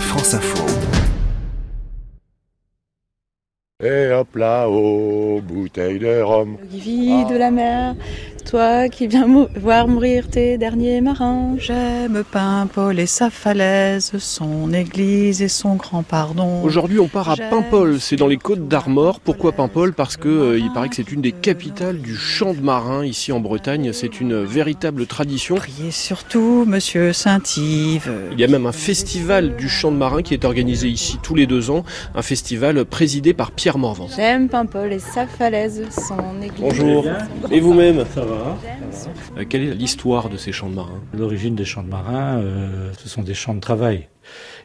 France Info. Et hop là, oh, bouteille de rhum. Vit de la mer, toi qui viens mou- voir mourir tes derniers marins. J'aime Paimpol et sa falaise, son église et son grand pardon. Aujourd'hui, on part à Paimpol, c'est dans les Côtes d'Armor. Pourquoi Paimpol? Parce que euh, il paraît que c'est une des capitales du chant de marin ici en Bretagne. C'est une véritable tradition. Priez surtout, monsieur Saint-Yves. Il y a même un festival du chant de marin qui est organisé ici tous les deux ans, un festival présidé par Pierre Morvan. J'aime Paimpol et sa falaise, son église. Bonjour. Et vous-même? Ça va. Euh, Quelle est l'histoire de ces chants de marin L'origine des champs de marins, euh, ce sont des champs de travail.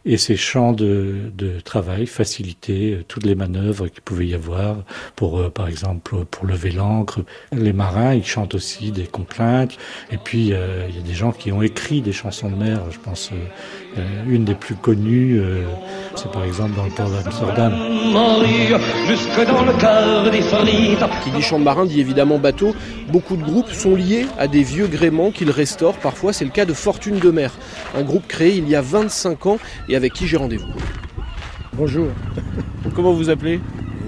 Et ces champs de, de travail facilitaient euh, toutes les manœuvres qu'il pouvait y avoir pour, euh, par exemple, pour lever l'ancre. Les marins, ils chantent aussi des complaintes. Et puis, euh, il y a des gens qui ont écrit des chansons de mer. Je pense, euh, euh, une des plus connues, euh, c'est par exemple dans le port d'Amsterdam. jusque dans le cœur des folies. Qui dit chant de marin dit évidemment bateau. Beaucoup de groupes sont liés à des vieux gréements qu'ils restaurent. Parfois, c'est le cas de Fortune de mer, un groupe créé il y a 25 ans et avec qui j'ai rendez-vous. Bonjour, Comment vous appelez?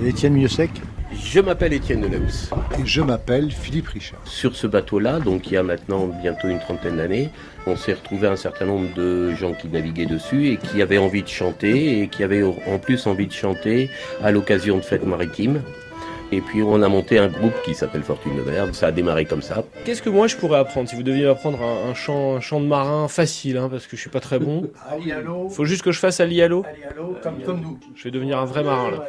Étienne Miossec. Je m'appelle Étienne Deleuze. Et je m'appelle Philippe Richard. Sur ce bateau-là, donc il y a maintenant bientôt une trentaine d'années, on s'est retrouvé un certain nombre de gens qui naviguaient dessus et qui avaient envie de chanter et qui avaient en plus envie de chanter à l'occasion de fêtes maritimes. Et puis on a monté un groupe qui s'appelle Fortune de Mer. Ça a démarré comme ça. Qu'est-ce que moi je pourrais apprendre? Si vous deviez m'apprendre un, un chant, un chant de marin facile, hein, parce que je suis pas très bon. Ali allô? Faut juste que je fasse Ali Allo. Ali allô, comme, comme nous. Je vais devenir un vrai marin là.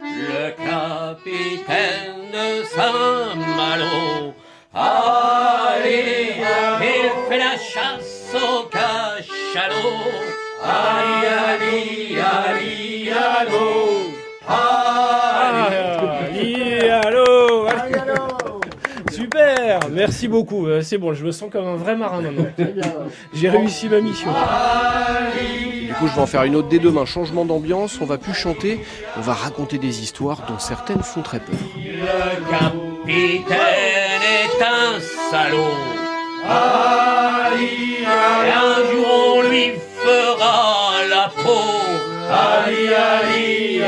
Le capitaine de Saint-Malo, allez, il fait la chasse au cachalot. Ali, Ali, allô, Super, merci beaucoup. Euh, C'est bon, je me sens comme un vrai marin maintenant. J'ai réussi ma mission. Du coup, je vais en faire une autre dès demain. Changement d'ambiance, on va plus chanter, on va raconter des histoires dont certaines font très peur. Le capitaine est un salaud. Et un jour on lui fera la peau. Ali, Ali,